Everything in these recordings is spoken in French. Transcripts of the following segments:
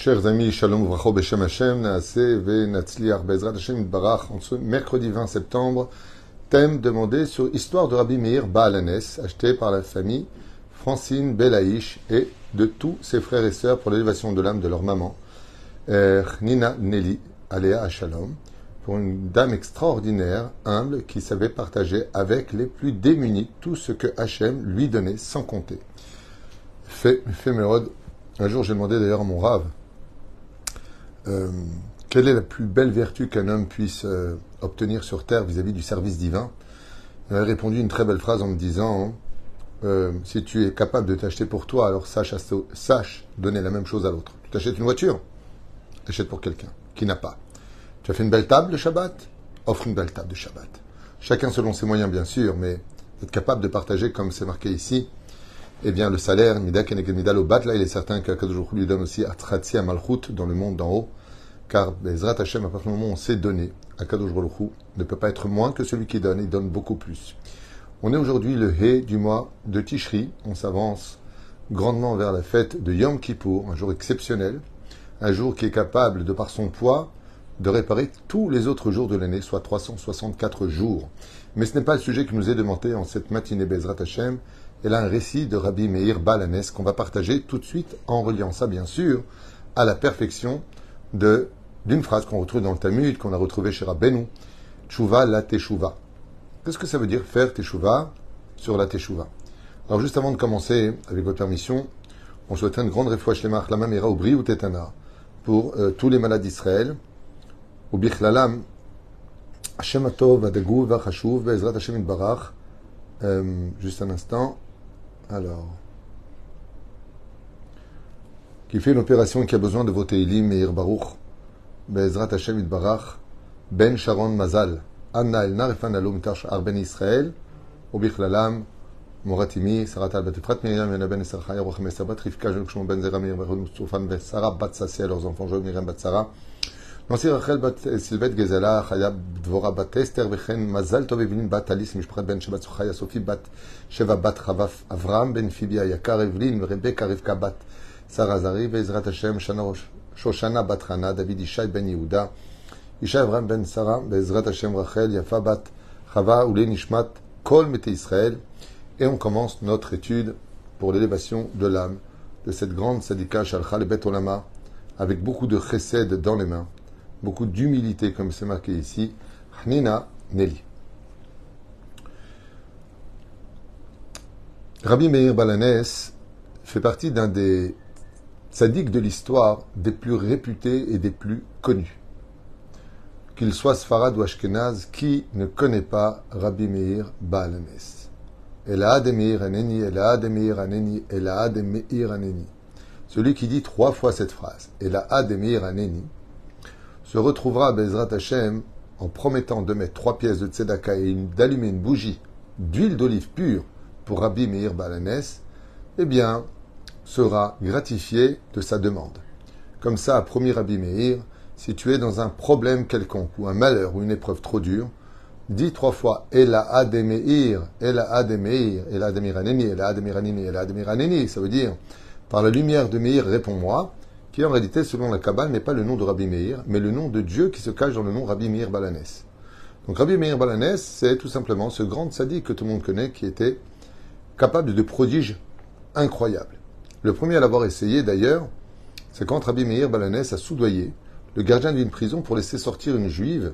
Chers amis, Shalom Vracho Beshem Hashem, Naase Ve Natzliar Bezrat Hashem Barach, en ce mercredi 20 septembre, thème demandé sur Histoire de Rabbi Meir Baalanes, acheté par la famille Francine Belaïch et de tous ses frères et sœurs pour l'élévation de l'âme de leur maman, euh, Nina Nelly, Aléa Shalom, pour une dame extraordinaire, humble, qui savait partager avec les plus démunis tout ce que Hachem lui donnait sans compter. Fait, fait un jour j'ai demandé d'ailleurs à mon rave, euh, quelle est la plus belle vertu qu'un homme puisse euh, obtenir sur terre vis-à-vis du service divin? Il a répondu une très belle phrase en me disant euh, Si tu es capable de t'acheter pour toi, alors sache, sache donner la même chose à l'autre. Tu t'achètes une voiture Achète pour quelqu'un qui n'a pas. Tu as fait une belle table de Shabbat? Offre une belle table de Shabbat. Chacun selon ses moyens, bien sûr, mais être capable de partager, comme c'est marqué ici, eh bien, le salaire, Mida Keneged au bat, là, il est certain qu'Akadosh lui donne aussi Atratzi Malchut dans le monde d'en haut car Bezrat Hashem, à partir du moment où on sait donner, Akadosh Baruch ne peut pas être moins que celui qui donne, il donne beaucoup plus. On est aujourd'hui le He du mois de Tishri, on s'avance grandement vers la fête de Yom Kippour, un jour exceptionnel, un jour qui est capable, de par son poids, de réparer tous les autres jours de l'année, soit 364 jours. Mais ce n'est pas le sujet qui nous est demandé en cette matinée Bezrat Hashem, et là un récit de Rabbi Meir Balanes qu'on va partager tout de suite en reliant ça, bien sûr, à la perfection de d'une phrase qu'on retrouve dans le Talmud, qu'on a retrouvé chez Rabbeinu, Tshuva la Teshuva. Qu'est-ce que ça veut dire faire Teshuva sur la Teshuva Alors juste avant de commencer, avec votre permission, on souhaite une grande réfouache les la mamera ou ou tetana pour euh, tous les malades d'Israël. Au bichlalam, Hashem atov adagou vachashuv be'ezrat Hashem barach. Euh, juste un instant. Alors qui fait une opération qui a besoin de voter Elim Meir Baruch Hashem Ben Sharon Mazal, Anna El Narifan Alum mitar Sha'ar Ben Israël, Ubichlalam, Moratimi, Saratal Batefrat Miriam, Yana Ben Esarchaya, Rochem Esabat, Rivka, Joukshon Ben Zeramir, Berhum Soufan, Sarah Bat Sassia, leurs enfants, Joël Miriam Bat Sarah, Nancy Rachel Bat Silvet Gezela, Chaya Dvora Bat Esther, Vechen Mazal Tov Evelyn Bat Ben Shabbat Sophie Bat Sheva Bat Chavaf, Avram Ben Fibia, Yakar Evelyn, Rebecca Rivka Bat Sarah Zari, Hashem, Shana Shoshana Batrana, David Ishaï ben Yehuda, Ishaï Abraham ben Sarah, Bezrat Hashem Rachel, Yafa bat Chava, Oulé Nishmat, Kol Mete Israël. Et on commence notre étude pour l'élévation de l'âme de cette grande sadika Shalcha le Bet Olama, avec beaucoup de chesed dans les mains, beaucoup d'humilité, comme c'est marqué ici, Hnina Nelly. Rabbi Meir Balanes fait partie d'un des sadiques de l'histoire des plus réputés et des plus connus. Qu'il soit Sfarad ou Ashkenaz, qui ne connaît pas Rabbi Meir Baalanes Elad Meir Aneni, Elad Meir Aneni, Elad Meir Aneni. Celui qui dit trois fois cette phrase, Elad Meir Aneni, se retrouvera à Bezrat Hashem en promettant de mettre trois pièces de tzedaka et d'allumer une bougie d'huile d'olive pure pour Rabbi Meir Baalanes, eh bien, sera gratifié de sa demande. Comme ça, premier Rabbi Meir, si tu es dans un problème quelconque, ou un malheur, ou une épreuve trop dure, dis trois fois Ela Ademeir, Ela Ademeir, Ela Ademiraneni, Ela Ademiraneni, Ela Ademiraneni. Ça veut dire, par la lumière de Meir, réponds-moi, qui en réalité, selon la Kabbale, n'est pas le nom de Rabbi Meir, mais le nom de Dieu qui se cache dans le nom Rabbi Meir Balanes. Donc Rabbi Meir Balanes, c'est tout simplement ce grand sadique que tout le monde connaît, qui était capable de prodiges incroyables. Le premier à l'avoir essayé, d'ailleurs, c'est quand Rabbi Meir Balanès a soudoyé le gardien d'une prison pour laisser sortir une juive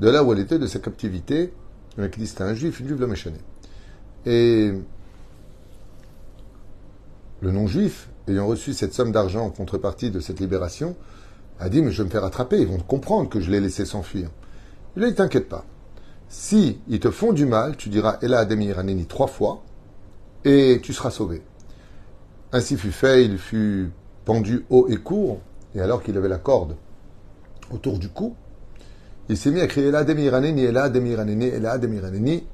de là où elle était, de sa captivité. Le mec dit c'était un juif, une juive l'a méchané. Et le non-juif, ayant reçu cette somme d'argent en contrepartie de cette libération, a dit Mais je vais me faire attraper, ils vont comprendre que je l'ai laissé s'enfuir. Il a dit T'inquiète pas. Si ils te font du mal, tu diras Ella Ademir Aneni trois fois et tu seras sauvé. Ainsi fut fait, il fut pendu haut et court, et alors qu'il avait la corde autour du cou, il s'est mis à crier là Demiraneni, là Demiraneni, là Demiraneni,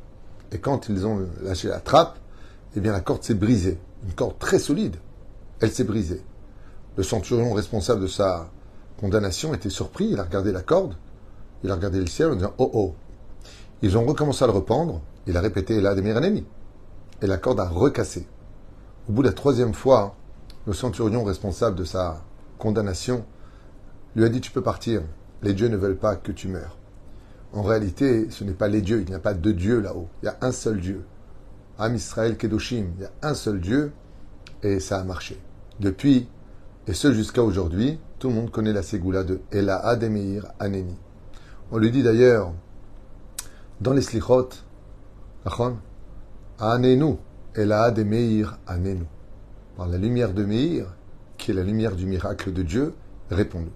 et quand ils ont lâché la trappe, eh bien la corde s'est brisée, une corde très solide, elle s'est brisée. Le centurion responsable de sa condamnation était surpris, il a regardé la corde, il a regardé le ciel en disant Oh oh Ils ont recommencé à le rependre, il a répété là Demiraneni, et la corde a recassé. Au bout de la troisième fois, le centurion responsable de sa condamnation, lui a dit tu peux partir. Les dieux ne veulent pas que tu meurs. En réalité, ce n'est pas les dieux, il n'y a pas de Dieu là-haut. Il y a un seul Dieu. Am Israël Kedoshim, il y a un seul Dieu et ça a marché. Depuis, et ce jusqu'à aujourd'hui, tout le monde connaît la ségoula de Ela Ademeir Aneni. On lui dit d'ailleurs, dans les slichot, Anenu, Ela Ademeir Anenu. Par la lumière de Meir, qui est la lumière du miracle de Dieu, répond-nous.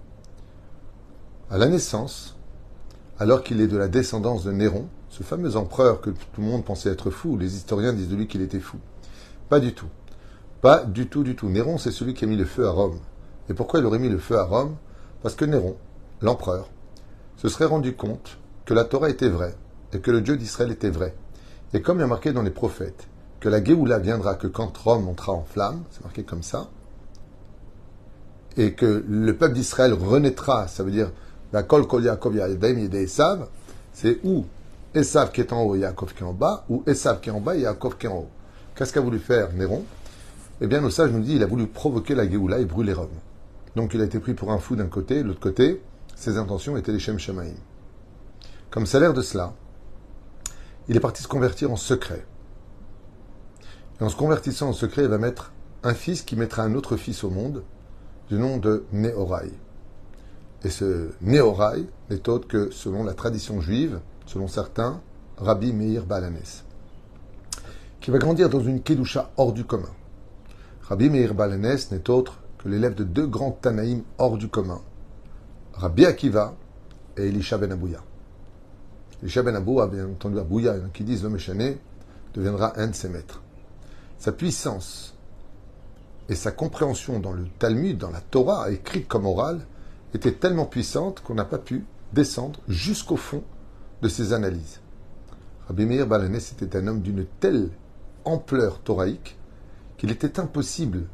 À la naissance, alors qu'il est de la descendance de Néron, ce fameux empereur que tout le monde pensait être fou, les historiens disent de lui qu'il était fou. Pas du tout. Pas du tout, du tout. Néron, c'est celui qui a mis le feu à Rome. Et pourquoi il aurait mis le feu à Rome? Parce que Néron, l'empereur, se serait rendu compte que la Torah était vraie et que le Dieu d'Israël était vrai. Et comme il a marqué dans les prophètes que la Géoula viendra que quand Rome montera en flamme, c'est marqué comme ça, et que le peuple d'Israël renaîtra, ça veut dire la Kol Kol Yaakov Esav, c'est où Esav qui est en haut et Yaakov qui est en bas, ou Esav qui est en bas et Yaakov qui est en haut. Qu'est-ce qu'a voulu faire Néron? Eh bien, nos sages nous disent il a voulu provoquer la Géoula et brûler Rome. Donc il a été pris pour un fou d'un côté, l'autre côté, ses intentions étaient les Shem Shemaim. Comme salaire de cela, il est parti se convertir en secret. Et en se convertissant en secret, il va mettre un fils qui mettra un autre fils au monde, du nom de Néorai. Et ce Néorai n'est autre que, selon la tradition juive, selon certains, Rabbi Meir Balanes, qui va grandir dans une Kedusha hors du commun. Rabbi Meir Balanes n'est autre que l'élève de deux grands Tanaïm hors du commun, Rabbi Akiva et Elisha Ben Abouya. Elisha Ben Abouya, bien entendu Abouya, qui disent le Méchané, deviendra un de ses maîtres. Sa puissance et sa compréhension dans le Talmud, dans la Torah, écrite comme orale, était tellement puissante qu'on n'a pas pu descendre jusqu'au fond de ses analyses. Rabbi Meir Balanès était un homme d'une telle ampleur thoraïque qu'il était impossible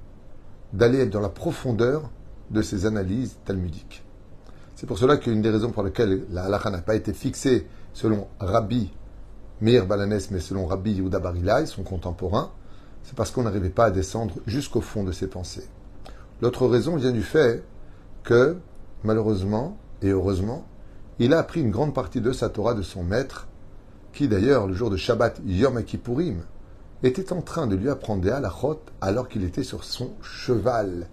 d'aller dans la profondeur de ses analyses talmudiques. C'est pour cela qu'une des raisons pour lesquelles la halakha n'a pas été fixée selon Rabbi Meir Balanès, mais selon Rabbi Yehuda son contemporain, c'est parce qu'on n'arrivait pas à descendre jusqu'au fond de ses pensées. L'autre raison vient du fait que, malheureusement et heureusement, il a appris une grande partie de sa Torah de son maître, qui d'ailleurs, le jour de Shabbat Yom Kippourim, était en train de lui apprendre des halachot alors qu'il était sur son cheval,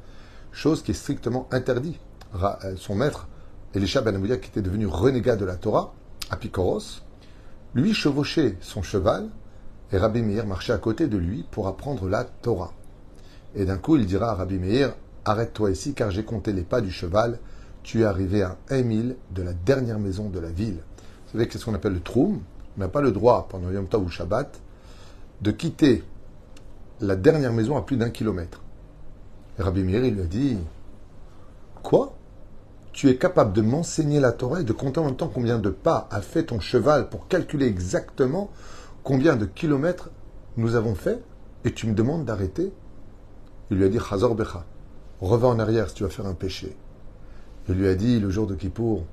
chose qui est strictement interdite. Euh, son maître, Elisha Ben qui était devenu renégat de la Torah, Apikoros, lui chevauchait son cheval et Rabbi Meir marchait à côté de lui pour apprendre la Torah. Et d'un coup, il dira à Rabbi Meir Arrête-toi ici, car j'ai compté les pas du cheval. Tu es arrivé à un mille de la dernière maison de la ville. Vous savez que c'est ce qu'on appelle le troum? On n'a pas le droit, pendant Yom Tov ou Shabbat, de quitter la dernière maison à plus d'un kilomètre. Et Rabbi Meir, il lui a dit Quoi? Tu es capable de m'enseigner la Torah et de compter en même temps combien de pas a fait ton cheval pour calculer exactement combien de kilomètres nous avons fait et tu me demandes d'arrêter Il lui a dit Chazor Becha, reviens en arrière si tu vas faire un péché. Il lui a dit le jour de Kippour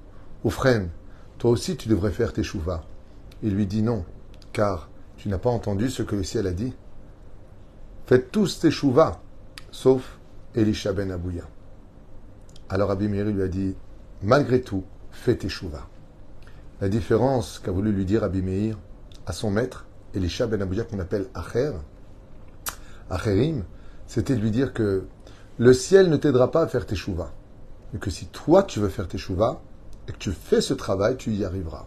Oufren, toi aussi tu devrais faire tes chouvas. Il lui dit non, car tu n'as pas entendu ce que le ciel a dit Faites tous tes chouvas, sauf Elisha ben Abouya. Alors Abimiri lui a dit Malgré tout, fais tes chouvas. La différence qu'a voulu lui dire Abimeir, à son maître, Elisha ben Abouya qu'on appelle Acher, Acherim, c'était de lui dire que le ciel ne t'aidera pas à faire tes chouvas. Mais que si toi tu veux faire tes chouvas et que tu fais ce travail, tu y arriveras.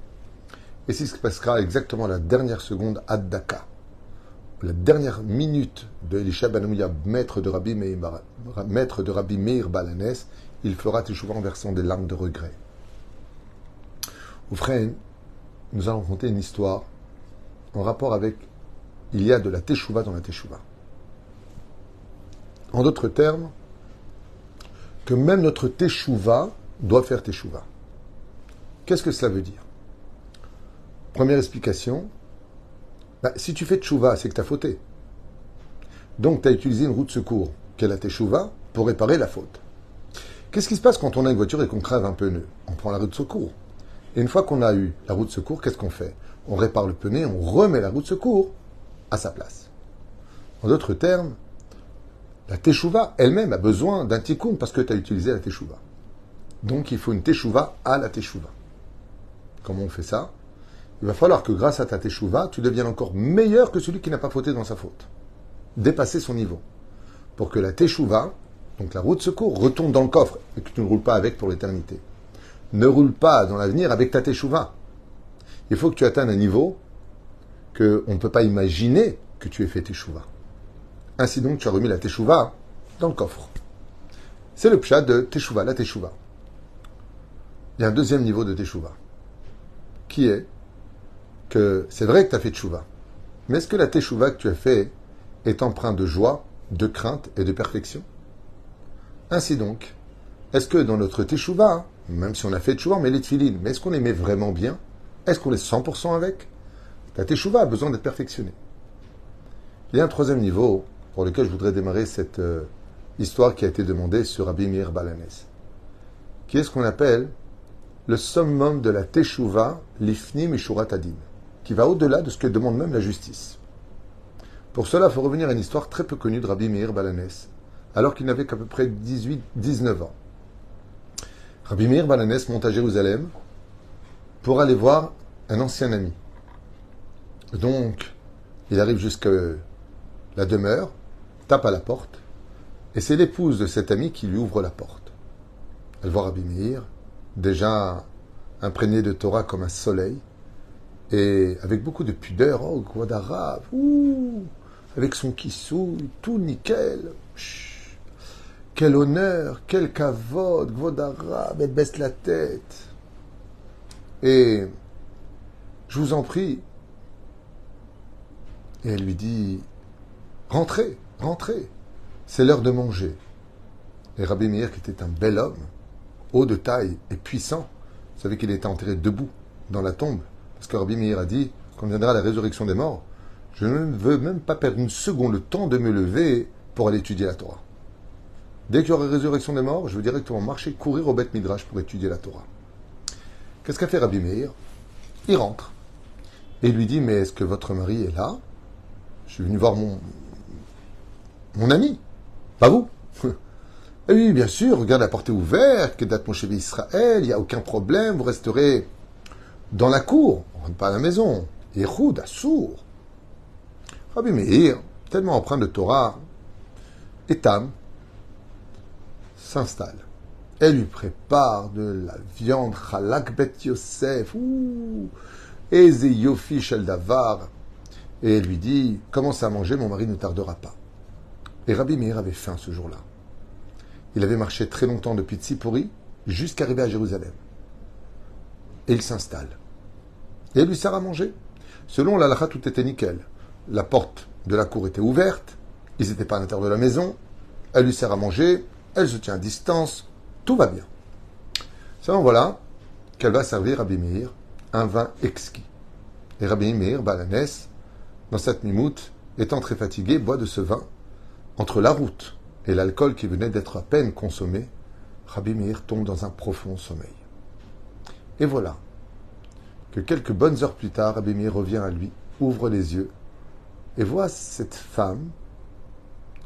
Et c'est ce qui passera exactement la dernière seconde à Daka. La dernière minute de Elisha ben maître de Rabbi Meir, maître de Rabbi Meir Balanès, il fera tes chouvas en versant des larmes de regret. Au frère, nous allons raconter une histoire en rapport avec il y a de la teshuva dans la teshuva. En d'autres termes, que même notre teshuva doit faire teshuva. Qu'est-ce que cela veut dire? Première explication, bah, si tu fais teshuva, c'est que tu as fauté. Donc tu as utilisé une roue de secours, qu'est la teshuva, pour réparer la faute. Qu'est-ce qui se passe quand on a une voiture et qu'on crève un pneu On prend la roue de secours. Et une fois qu'on a eu la roue de secours, qu'est-ce qu'on fait? On répare le pneu, on remet la roue de secours à sa place. En d'autres termes, La teshuva elle-même a besoin d'un tikkun parce que tu as utilisé la teshuva. Donc il faut une teshuva à la teshuva. Comment on fait ça? Il va falloir que grâce à ta teshuva, tu deviennes encore meilleur que celui qui n'a pas fauté dans sa faute. Dépasser son niveau. Pour que la teshuva, donc la roue de secours, retourne dans le coffre et que tu ne roules pas avec pour l'éternité. Ne roule pas dans l'avenir avec ta teshuva. Il faut que tu atteignes un niveau qu'on ne peut pas imaginer que tu aies fait teshuva. Ainsi donc, tu as remis la teshuva dans le coffre. C'est le pshat de teshuva, la teshuva. Il y a un deuxième niveau de teshuva, qui est que c'est vrai que tu as fait teshuva, mais est-ce que la teshuva que tu as fait est empreinte de joie, de crainte et de perfection? Ainsi donc, est-ce que dans notre teshuva, même si on a fait teshuva, met les tefilines, mais est-ce qu'on les met vraiment bien? Est-ce qu'on est 100% avec? La teshuva a besoin d'être perfectionnée. Il y a un troisième niveau pour lequel je voudrais démarrer cette euh, histoire qui a été demandée sur Rabbi Meir Balanes, qui est ce qu'on appelle le summum de la Teshuvah, l'Ifnim et Adin, qui va au-delà de ce que demande même la justice. Pour cela, il faut revenir à une histoire très peu connue de Rabbi Meir Balanes, alors qu'il n'avait qu'à peu près 18-19 ans. Rabbi Meir Balanes monte à Jérusalem pour aller voir un ancien ami. Donc, il arrive jusqu'à la demeure, tape à la porte, et c'est l'épouse de cet ami qui lui ouvre la porte. Elle voit Rabbi Meir, déjà imprégné de Torah comme un soleil, et avec beaucoup de pudeur, oh, d'arabe, avec son kissou, tout nickel. quel honneur, quel kavod, d'arabe, elle baisse la tête. Et je vous en prie. Et elle lui dit, rentrez, rentrez, c'est l'heure de manger. Et Rabbi Meir, qui était un bel homme, haut de taille et puissant. Vous savez qu'il était enterré debout dans la tombe. Parce que Rabbi Meir a dit, quand viendra la résurrection des morts, je ne veux même pas perdre une seconde le temps de me lever pour aller étudier la Torah. Dès qu'il y aura résurrection des morts, je veux directement marcher, courir au Beth Midrash pour étudier la Torah. Qu'est-ce qu'a fait Rabbi Meir? Il rentre. Et lui dit, mais est-ce que votre mari est là? Je suis venu voir mon, mon ami, pas vous. Eh oui, bien sûr, regarde la porte est ouverte, que date mon chéri Israël, il n'y a aucun problème, vous resterez dans la cour, on rentre pas à la maison. Yehoud, sourd. Rabbi Meir, tellement empreint de Torah, Etam s'installe. Elle lui prépare de la viande, chalak bet Yosef, eze yofi davar. Et elle lui dit, commence à manger, mon mari ne tardera pas. Et Rabbi Meir avait faim ce jour-là. Il avait marché très longtemps depuis Tsipori jusqu'à arriver à Jérusalem. Et il s'installe. Et elle lui sert à manger. Selon l'Alacha, tout était nickel. La porte de la cour était ouverte, ils n'étaient pas à l'intérieur de la maison, elle lui sert à manger, elle se tient à distance, tout va bien. Seulement voilà qu'elle va servir Rabbi Meir un vin exquis. Et Rabbi Meir, Balanès, dans cette mimoute, étant très fatigué, boit de ce vin entre la route et l'alcool qui venait d'être à peine consommé, Rabbi Meir tombe dans un profond sommeil. Et voilà que quelques bonnes heures plus tard, Rabbi Meir revient à lui, ouvre les yeux et voit cette femme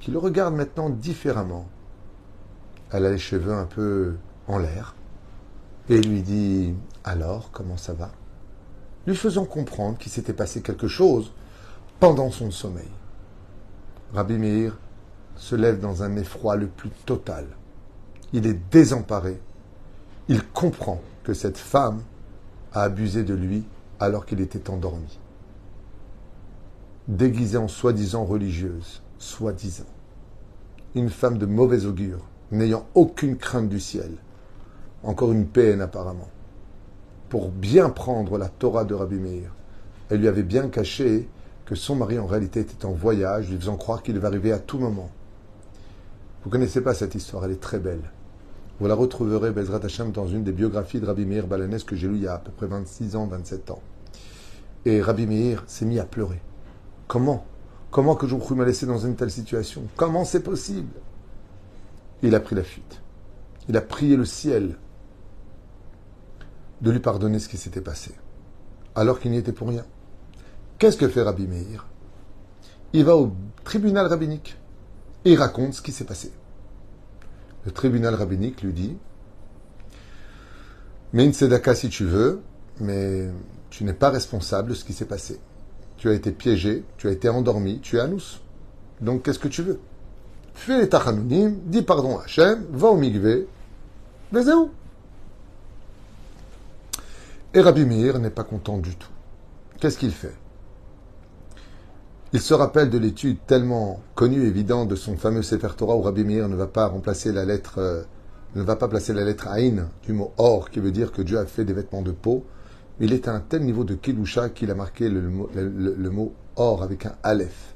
qui le regarde maintenant différemment. Elle a les cheveux un peu en l'air et lui dit Alors, comment ça va? Lui faisant comprendre qu'il s'était passé quelque chose pendant son sommeil. Rabbi Meir se lève dans un effroi le plus total. Il est désemparé. Il comprend que cette femme a abusé de lui alors qu'il était endormi. Déguisée en soi-disant religieuse, soi-disant. Une femme de mauvais augure, n'ayant aucune crainte du ciel. Encore une peine apparemment. Pour bien prendre la Torah de Rabbi Meir, elle lui avait bien caché que son mari en réalité était en voyage, lui faisant croire qu'il va arriver à tout moment. Vous ne connaissez pas cette histoire, elle est très belle. Vous la retrouverez, Bezrat Hashem, dans une des biographies de Rabbi Meir Balanès que j'ai lu il y a à peu près 26 ans, 27 ans. Et Rabbi Meir s'est mis à pleurer. Comment? Comment que je cru me laisser dans une telle situation? Comment c'est possible? Il a pris la fuite. Il a prié le ciel de lui pardonner ce qui s'était passé, alors qu'il n'y était pour rien. Qu'est-ce que fait Rabbi Meir? Il va au tribunal rabbinique Et raconte ce qui s'est passé. Le tribunal rabbinique lui dit Mets une si tu veux, mais tu n'es pas responsable de ce qui s'est passé. Tu as été piégé, tu as été endormi, tu es anous. Donc qu'est-ce que tu veux? Fais les tachanounim, dis pardon à Hachem, va au migvé, où? Et Rabbi Meir n'est pas content du tout. Qu'est-ce qu'il fait? Il se rappelle de l'étude tellement connue et évidente de son fameux Sefer Torah où Rabbi Meir ne va pas remplacer la lettre, euh, ne va pas placer la lettre Aïn du mot or qui veut dire que Dieu a fait des vêtements de peau. Il est à un tel niveau de Kedusha qu'il a marqué le, mot or avec un Aleph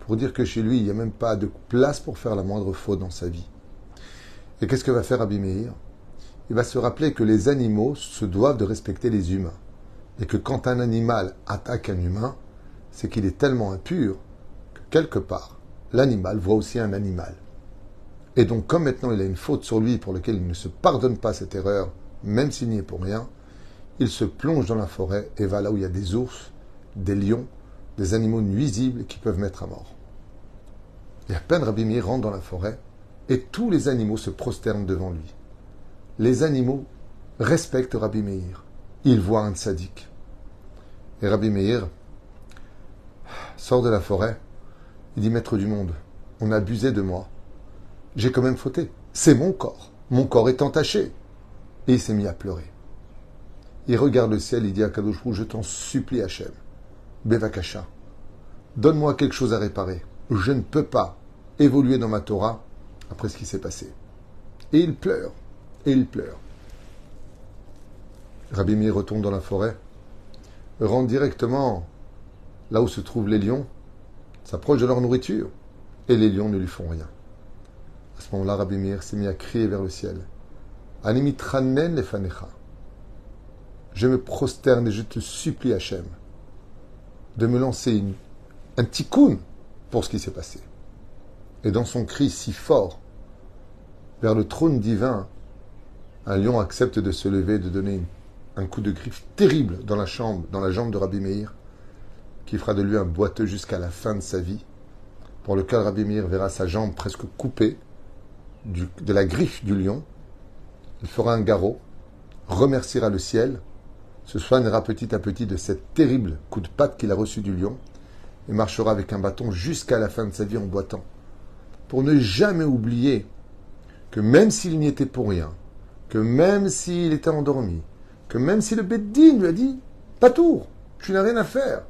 pour dire que chez lui, il n'y a même pas de place pour faire la moindre faute dans sa vie. Et qu'est-ce que va faire Rabbi Il va se rappeler que les animaux se doivent de respecter les humains. Et que quand un animal attaque un humain, c'est qu'il est tellement impur que quelque part, l'animal voit aussi un animal. Et donc, comme maintenant il a une faute sur lui pour laquelle il ne se pardonne pas cette erreur, même s'il n'y est pour rien, il se plonge dans la forêt et va là où il y a des ours, des lions, des animaux nuisibles qui peuvent mettre à mort. Et à peine Rabbi Meir rentre dans la forêt, et tous les animaux se prosternent devant lui. Les animaux respectent Rabbi Meir. Ils voient un tzaddik. Et Rabbi Meir sort de la forêt. Il dit Maître du monde, on a abusé de moi. J'ai quand même fauté. C'est mon corps. Mon corps est entaché. Et il s'est mis à pleurer. Il regarde le ciel, il dit à Kadoshou, je t'en supplie Hachem, Bevakasha, donne-moi quelque chose à réparer. Je ne peux pas évoluer dans ma Torah après ce qui s'est passé. Et il pleure, et il pleure. Rabbi Meir retourne dans la forêt, rentre directement là où se trouvent les lions, s'approche de leur nourriture, et les lions ne lui font rien. À ce moment-là, Rabbi s'est mis à crier vers le ciel. Animitranen lefanecha. Je me prosterne et je te supplie, Hachem, de me lancer un tikkun pour ce qui s'est passé. Et dans son cri si fort vers le trône divin, un lion accepte de se lever, de donner un coup de griffe terrible dans la, chambre, dans la jambe de Rabbi Meir, qui fera de lui un boiteux jusqu'à la fin de sa vie, pour lequel Rabbi Meir verra sa jambe presque coupée de la griffe du lion. Il fera un garrot, remerciera le ciel, se soignera petit à petit de cette terrible coup de patte qu'il a reçu du lion, et marchera avec un bâton jusqu'à la fin de sa vie en boitant pour ne jamais oublier que même s'il n'y était pour rien, que même s'il était endormi, que même si le Beddin lui a dit Pas tour, tu n'as rien à faire,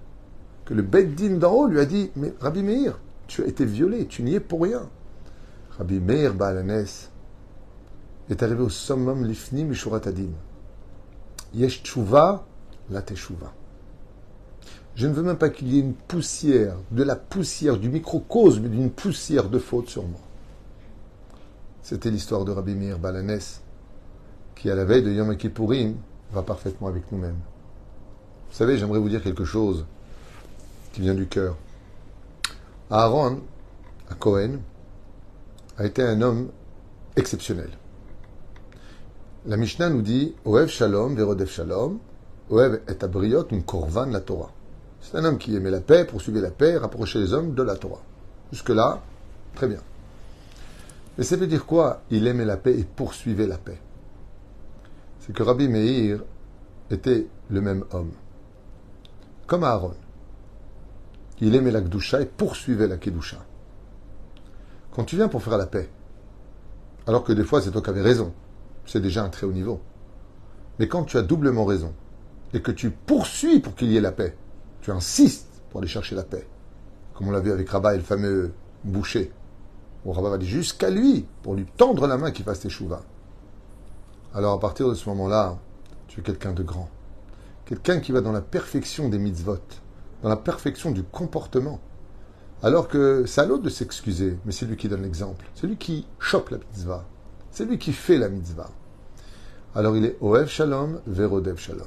que le Beddin d'en haut lui a dit Mais Rabbi Meir, tu as été violé, tu n'y es pour rien. Rabbi Meir Baalanes est arrivé au summum l'ifni mishuratadin. Yesh tshuva, la teshuva. Je ne veux même pas qu'il y ait une poussière, de la poussière, du microcosme d'une poussière de faute sur moi. C'était l'histoire de Rabbi Meir Balanès, qui à la veille de Yom Kippourim va parfaitement avec nous-mêmes. Vous savez, j'aimerais vous dire quelque chose qui vient du cœur. Aaron, à Cohen, a été un homme exceptionnel. La Mishnah nous dit Oev Shalom, Verodev Shalom, Oev et Abriot, un Korvan la Torah. C'est un homme qui aimait la paix, poursuivait la paix, rapprochait les hommes de la Torah. Jusque-là, très bien. Mais ça veut dire quoi? Il aimait la paix et poursuivait la paix. C'est que Rabbi Meir était le même homme. Comme Aaron. Il aimait la Gdusha et poursuivait la Kedusha. Quand tu viens pour faire la paix, alors que des fois c'est toi qui avais raison, c'est déjà un très haut niveau. Mais quand tu as doublement raison et que tu poursuis pour qu'il y ait la paix, tu insistes pour aller chercher la paix. Comme on l'a vu avec Rabat le fameux boucher. Où Rabat va aller jusqu'à lui pour lui tendre la main qu'il fasse tes chouvas. Alors à partir de ce moment-là, tu es quelqu'un de grand. Quelqu'un qui va dans la perfection des mitzvot, dans la perfection du comportement. Alors que c'est à l'autre de s'excuser, mais c'est lui qui donne l'exemple. C'est lui qui chope la mitzvah. C'est lui qui fait la mitzvah. Alors il est Oev Shalom, Verodev Shalom.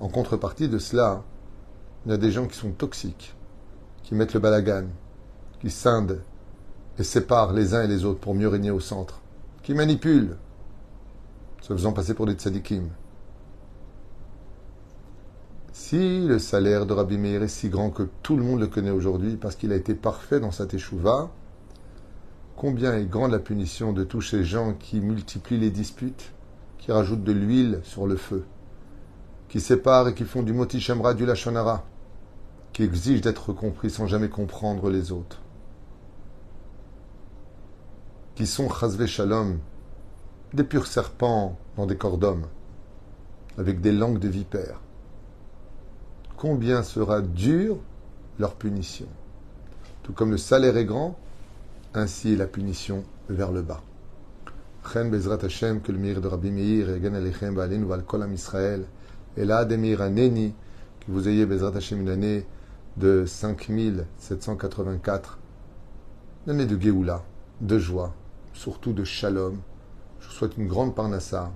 En contrepartie de cela, il y a des gens qui sont toxiques, qui mettent le balagan, qui scindent et séparent les uns et les autres pour mieux régner au centre, qui manipulent, se faisant passer pour des tzadikim. Si le salaire de Rabbi Meir est si grand que tout le monde le connaît aujourd'hui parce qu'il a été parfait dans sa teshuva, combien est grande la punition de tous ces gens qui multiplient les disputes, qui rajoutent de l'huile sur le feu, qui séparent et qui font du moti shemra du lachonara, qui exigent d'être compris sans jamais comprendre les autres, qui sont chazve shalom, des purs serpents dans des corps d'hommes, avec des langues de vipères. Combien sera dure leur punition Tout comme le salaire est grand, ainsi est la punition vers le bas. Que de vous ayez Bezrat Hashem une de 5784, une année de Géoula, de joie, surtout de Shalom. Je vous souhaite une grande parnassa,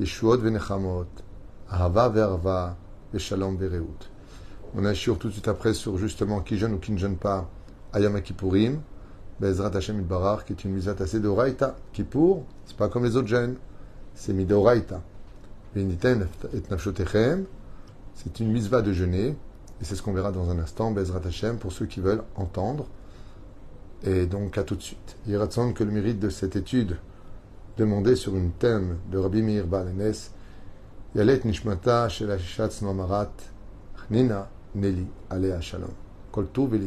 Yeshuot Venechamot, Verva, et Shalom. On assure tout de suite après sur justement qui jeûne ou qui ne jeûne pas Kippourim, Bezrat Hashem Barar, qui est une misat assez d'Oraita. Kippour, c'est pas comme les autres jeûnes, c'est Midoraita. C'est une misva de jeûner, et c'est ce qu'on verra dans un instant, Bezrat Hashem, pour ceux qui veulent entendre. Et donc, à tout de suite. Il semble que le mérite de cette étude demandée sur une thème de Rabbi Meir Balenes, Yalet Nishmata Shel Mamarat, Nina Neli Alea Shalom. Kol Tov